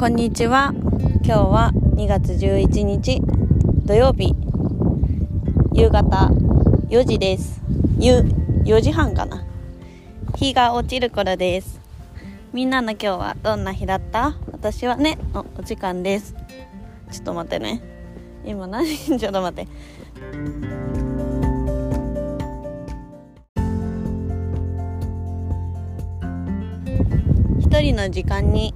こんにちは。今日は2月11日土曜日。夕方4時です。夕4時半かな。日が落ちる頃です。みんなの今日はどんな日だった？私はねおお時間です。ちょっと待ってね。今何？ちょっと待って。一人の時間に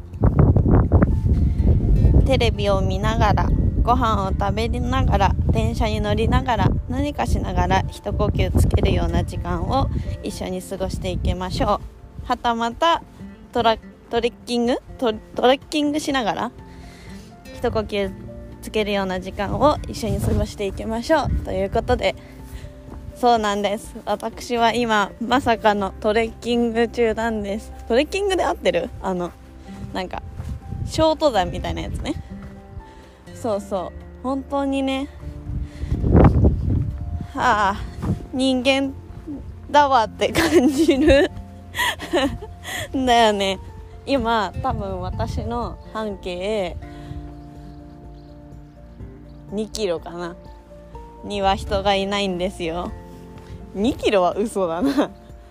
テレビを見ながらご飯を食べながら電車に乗りながら何かしながら一呼吸つけるような時間を一緒に過ごしていきましょう。はたまたトラトレッキング？トトレッキングしながら一呼吸つけるような時間を一緒に過ごしていきましょう。ということでそうなんです。私は今まさかのトレッキング中なんです。トレッキングで合ってる？あのなんかショート山みたいなやつね。そうそう。本当にね。はあ。人間だわって感じる。だよね。今多分私の半径2キロかな。には人がいないんですよ。2キロは嘘だな。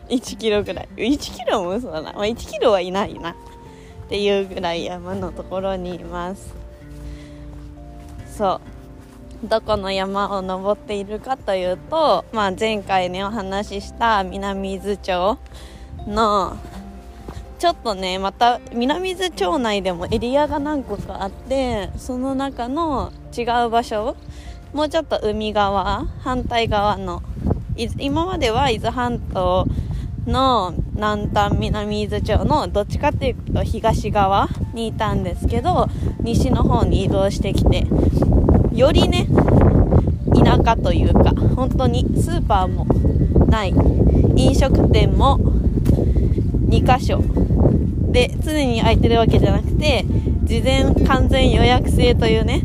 1キロぐらい。1キロも嘘だな、まあ、1キロはいないな。っていうぐらい山のところにいます。そう。どこの山を登っているかというと、まあ、前回ねお話しした南伊豆町のちょっとねまた南伊豆町内でもエリアが何個かあってその中の違う場所もうちょっと海側反対側の今までは伊豆半島の南端南伊豆町のどっちかっていうと東側にいたんですけど西の方に移動してきてよりね田舎というか本当にスーパーもない飲食店も2箇所で常に空いてるわけじゃなくて事前完全予約制というね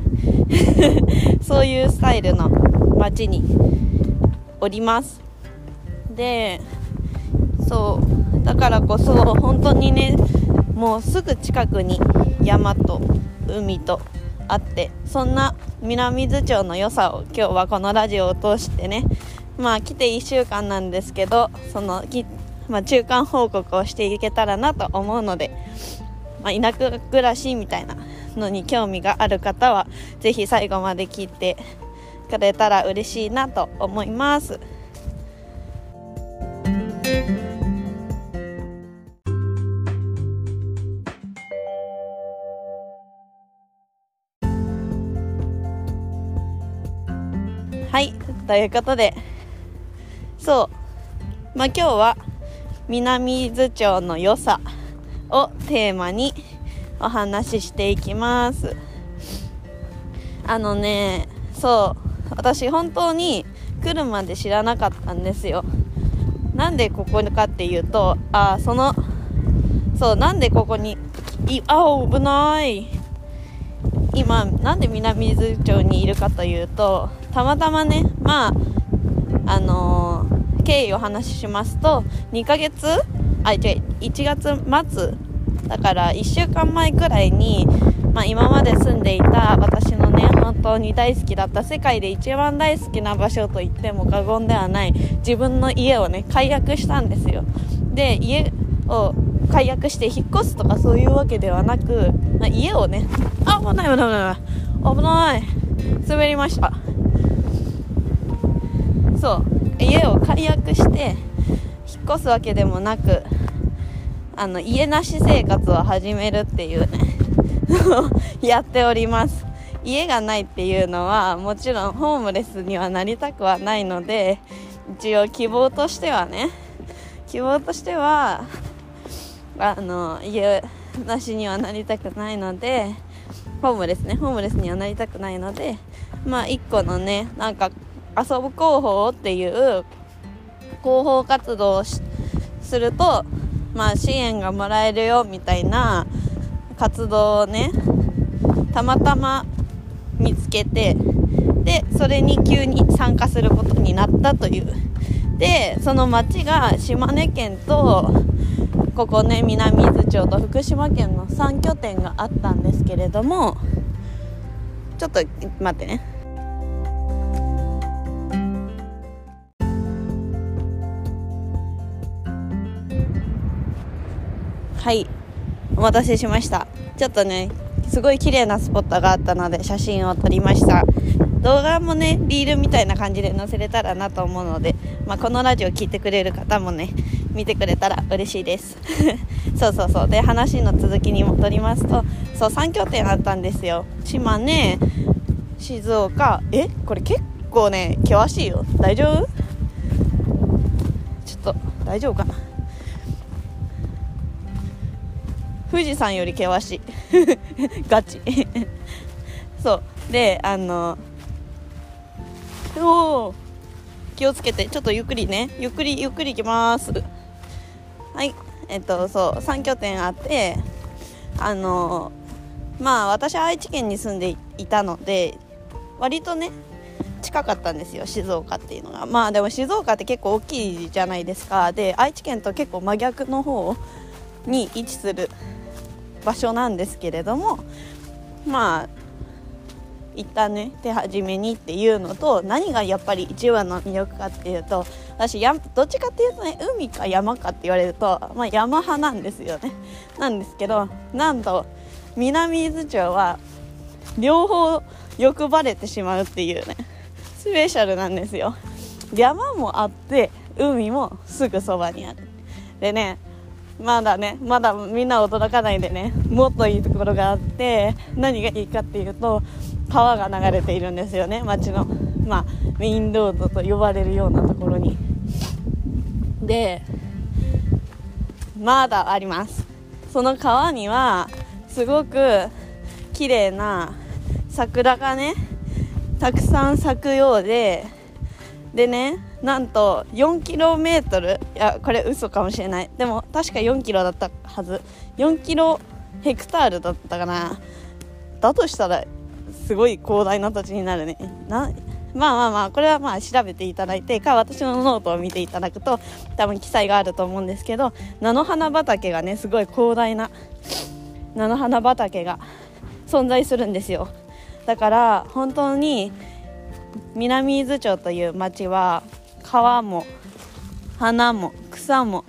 そういうスタイルの街におります。でそうだからこそ本当にねもうすぐ近くに山と海とあってそんな南伊豆町の良さを今日はこのラジオを通してねまあ来て1週間なんですけどそのまあ、中間報告をしていけたらなと思うので、まあ、田舎暮らしみたいなのに興味がある方は是非最後まで聞いてくれたら嬉しいなと思います。ということで。そう。まあ今日は南伊豆町の良さをテーマにお話ししていきます。あのねそう。私本当に来るまで知らなかったんですよ。なんでここかっていうとああそのそうなんでここにいあ危ない。今なんで南伊豆町にいるかというとたまたまねまああのー、経緯をお話ししますと2ヶ月あ違う1月末だから1週間前くらいに、まあ、今まで住んでいた私のね本当に大好きだった世界で一番大好きな場所と言っても過言ではない自分の家をね解約したんですよ。で家を解約して引っ越すとかそういうわけではなく、まあ、家をねあ危ない危ない危ない危ない滑りました。そう。家を解約して引っ越すわけでもなくあの家なし生活を始めるっていうね。やっております。家がないっていうのはもちろんホームレスにはなりたくはないので一応希望としてはね。希望としてはあの家なしにはなりたくないのでホームレスね。ホームレスにはなりたくないのでまあ1個のねなんか遊ぶ広報っていう広報活動をすると、まあ、支援がもらえるよみたいな活動をねたまたま見つけてでそれに急に参加することになったという。でその町が島根県とここね南伊豆町と福島県の3拠点があったんですけれどもちょっと待ってね。はい。お待たせしました。ちょっとねすごい綺麗なスポットがあったので写真を撮りました。動画もねリールみたいな感じで載せれたらなと思うので、まあ、このラジオ聴いてくれる方もね見てくれたら嬉しいです。そうそうそう。で話の続きに戻りますとそう3拠点あったんですよ。島根静岡。え？これ結構ね険しいよ。大丈夫？ちょっと大丈夫かな？富士山より険しい。ガチ。そう。であのお気をつけて。ちょっとゆっくりね。ゆっくりゆっくり行きます。はい。えっとそう。3拠点あってあのまあ私は愛知県に住んでいたので割とね近かったんですよ。静岡っていうのが。まあでも静岡って結構大きいじゃないですか。で愛知県と結構真逆の方に位置する場所なんですけれどもまあ一旦ね手始めにっていうのと何がやっぱり一番の魅力かっていうと私やどっちかっていうとね海か山かって言われると、まあ、山派なんですよね。なんですけどなんと南伊豆町は両方欲張れてしまうっていうねスペシャルなんですよ。山もあって海もすぐそばにある。でねまだねまだみんな驚かないでねもっといいところがあって何がいいかっていうと川が流れているんですよね町の、まあ、メインロードと呼ばれるようなところに。でまだあります。その川にはすごく綺麗な桜がねたくさん咲くようででねなんと 4km いやこれ嘘かもしれない。でも確か 4km だったはず。4km ヘクタールだったかな。だとしたらすごい広大な土地になるね。なまあまあまあこれはまあ調べていただいてか私のノートを見ていただくと多分記載があると思うんですけど菜の花畑がねすごい広大な菜の花畑が存在するんですよ。だから本当に南伊豆町という町は川も花も草も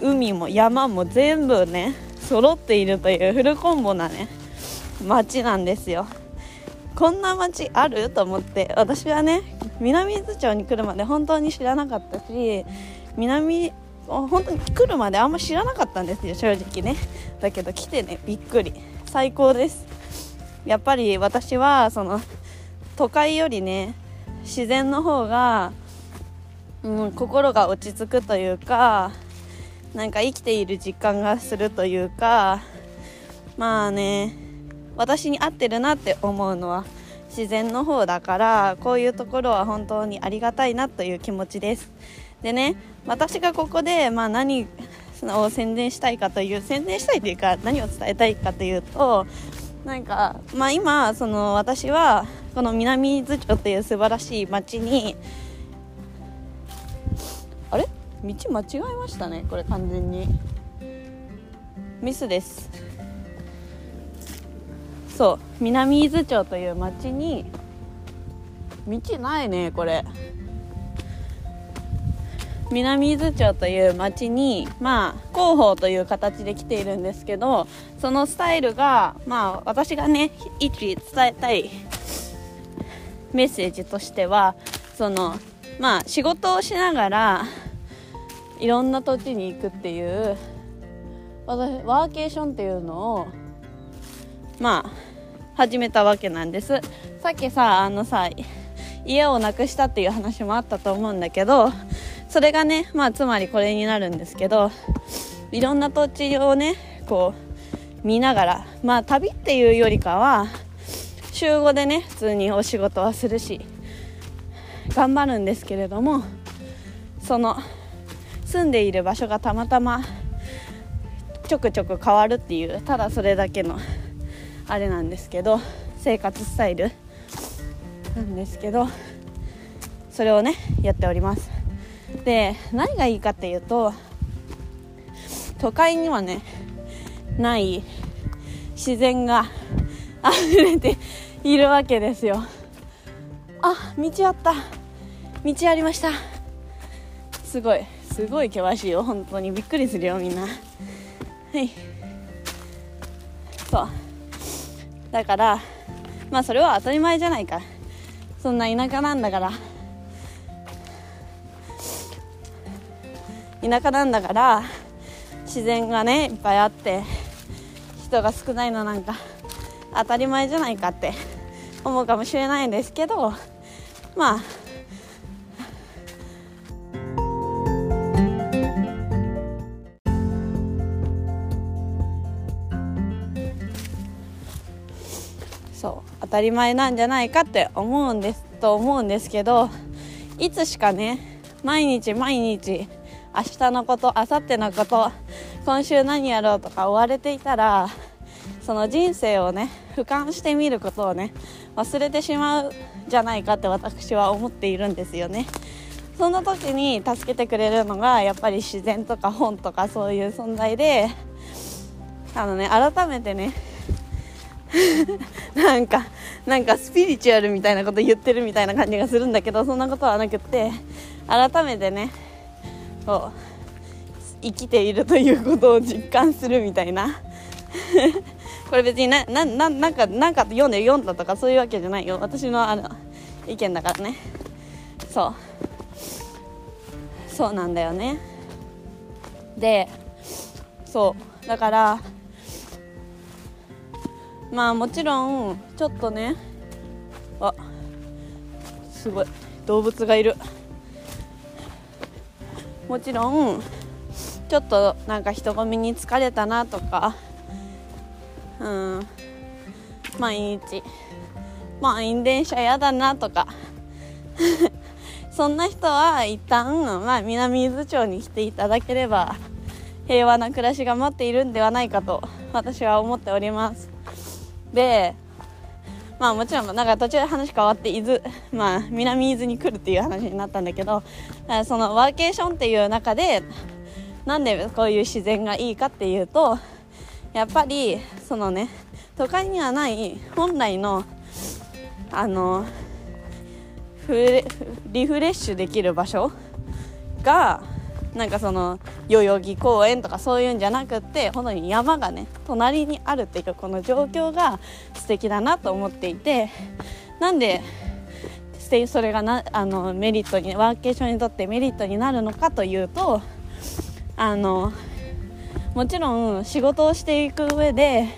海も山も全部ね揃っているというフルコンボなね町なんですよ。こんな町ある？と思って私はね南伊豆町に来るまで本当に知らなかったし南本当に来るまであんま知らなかったんですよ正直ね。だけど来てねびっくり。最高です。やっぱり私はその都会よりね自然の方が、うん、心が落ち着くというかなんか生きている実感がするというかまあね私に合ってるなって思うのは自然の方だからこういうところは本当にありがたいなという気持ちです。でね私がここで、まあ、何を宣伝したいかという宣伝したいというか何を伝えたいかというとなんか、まあ、今その私はこの南伊豆町という素晴らしい町に道間違えましたねこれ完全に。ミスです。そう南伊豆町という町に道ないねこれ。南伊豆町という町にまあ広報という形で来ているんですけどそのスタイルがまあ私がね一伝えたいメッセージとしてはそのまあ仕事をしながらいろんな土地に行くっていう私ワーケーションっていうのをまあ始めたわけなんです。さっきさあのさ家をなくしたっていう話もあったと思うんだけどそれがねまあつまりこれになるんですけどいろんな土地をねこう見ながらまあ旅っていうよりかは週5でね普通にお仕事はするし頑張るんですけれどもその住んでいる場所がたまたまちょくちょく変わるっていうただそれだけのあれなんですけど生活スタイルなんですけどそれをねやっております。で何がいいかっていうと都会にはねない自然が溢れているわけですよ。あ道あった。道ありました。すごい。すごい険しいよ本当に。びっくりするよみんな。はい。そう。だからまあそれは当たり前じゃないか。そんな田舎なんだから。田舎なんだから自然がねいっぱいあって人が少ないのなんか当たり前じゃないかって思うかもしれないんですけどまあ当たり前なんじゃないかって思うんですと思うんですけどいつしかね毎日毎日明日のこと明後日のこと今週何やろうとか追われていたらその人生をね俯瞰してみることをね忘れてしまうじゃないかって私は思っているんですよね。そんな時に助けてくれるのがやっぱり自然とか本とかそういう存在であのね改めてねなんかなんかスピリチュアルみたいなこと言ってるみたいな感じがするんだけどそんなことはなくって改めてねこう生きているということを実感するみたいな。これ別にななななんかなんか読んで読んだとかそういうわけじゃないよ。私のあの意見だからね。そう。そうなんだよね。でそう。だからまあもちろんちょっとねあすごい動物がいる。もちろんちょっとなんか人混みに疲れたなとかうん。毎日満員電車やだなとか。そんな人は一旦、まあ、南伊豆町に来ていただければ平和な暮らしが待っているんではないかと私は思っております。でまあもちろんなんか途中で話変わって伊豆、まあ、南伊豆に来るっていう話になったんだけどそのワーケーションっていう中でなんでこういう自然がいいかっていうとやっぱりそのね都会にはない本来のあのリフレッシュできる場所がなんかその代々木公園とかそういうんじゃなくって本当に山がね隣にあるっていうこの状況が素敵だなと思っていてなんでそれがなあのメリットにワーケーションにとってメリットになるのかというとあのもちろん仕事をしていく上で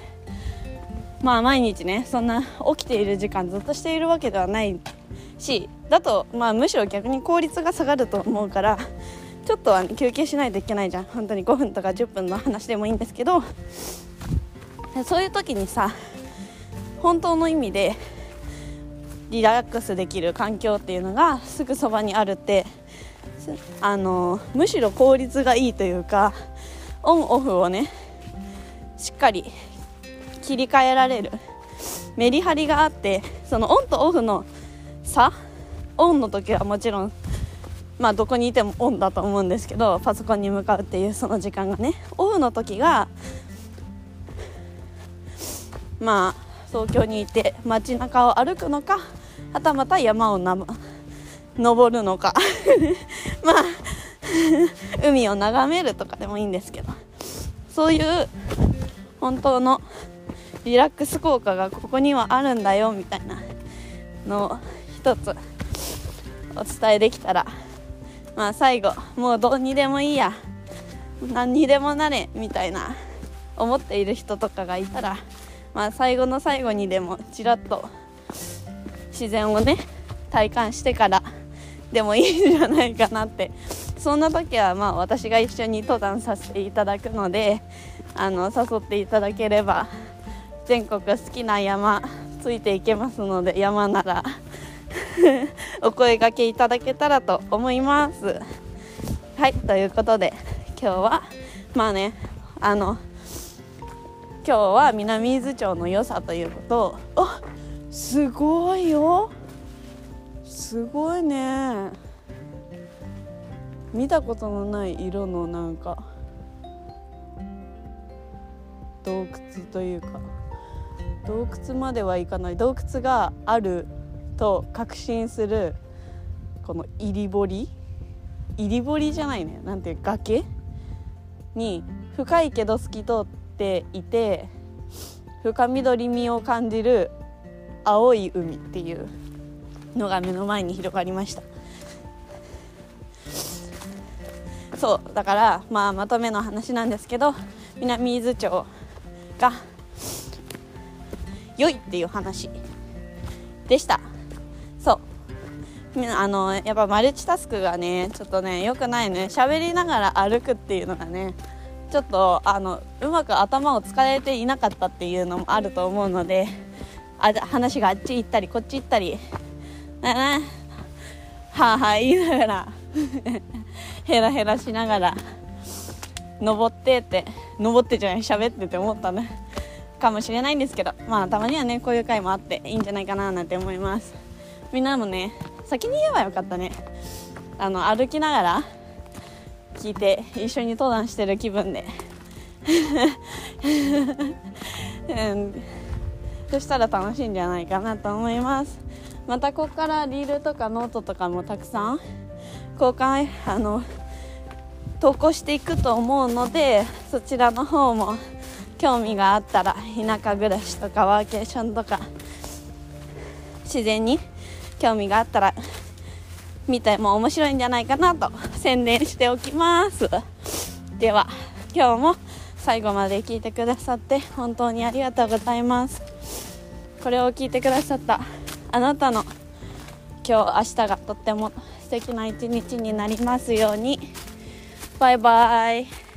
まあ毎日ねそんな起きている時間ずっとしているわけではないしだとまあむしろ逆に効率が下がると思うからちょっとは、ね、休憩しないといけないじゃん。本当に5分とか10分の話でもいいんですけど。そういう時にさ本当の意味でリラックスできる環境っていうのがすぐそばにあるってあのむしろ効率がいいというかオンオフをねしっかり切り替えられるメリハリがあってそのオンとオフの差オンの時はもちろんまあどこにいてもオンだと思うんですけどパソコンに向かうっていうその時間がね。オフの時がまあ東京にいて街中を歩くのかはたまた山をな登るのか。まあ海を眺めるとかでもいいんですけど。そういう本当のリラックス効果がここにはあるんだよみたいなのを一つお伝えできたらまあ最後もうどうにでもいいや。何にでもなれみたいな思っている人とかがいたらまあ最後の最後にでもちらっと自然をね体感してからでもいいんじゃないかなって。そんな時はまあ私が一緒に登山させていただくのであの誘っていただければ全国好きな山ついていけますので山なら お声がけいただけたらと思います。はいということで今日はまあねあの今日は南伊豆町の良さということをあすごいよ。すごいね。見たことのない色のなんか洞窟というか洞窟まではいかない。洞窟があると確信するこの入り堀入り堀じゃないね。なんていう崖に深いけど透き通っていて深緑みを感じる青い海っていうのが目の前に広がりました。そうだからまあまとめの話なんですけど南伊豆町が良いっていう話でした。あのやっぱマルチタスクがねちょっとね良くないね。喋りながら歩くっていうのがねちょっとあのうまく頭を使えていなかったっていうのもあると思うのであ話があっち行ったりこっち行ったりはあはあ言いながら ヘラヘラしながら登ってって登ってじゃない喋ってって思ったね。かもしれないんですけどまあたまにはねこういう回もあっていいんじゃないかななんて思います。みんなもね先に言えばよかったね。あの歩きながら聞いて一緒に登壇してる気分で。うん、そしたら楽しいんじゃないかなと思います。またここからリールとかノートとかもたくさん交換あの投稿していくと思うのでそちらの方も興味があったら田舎暮らしとかワーケーションとか自然に興味があったら見ても面白いんじゃないかなと宣伝しておきます。では今日も最後まで聞いてくださって本当にありがとうございます。これを聞いてくださったあなたの今日明日がとっても素敵な一日になりますように。バイバイ。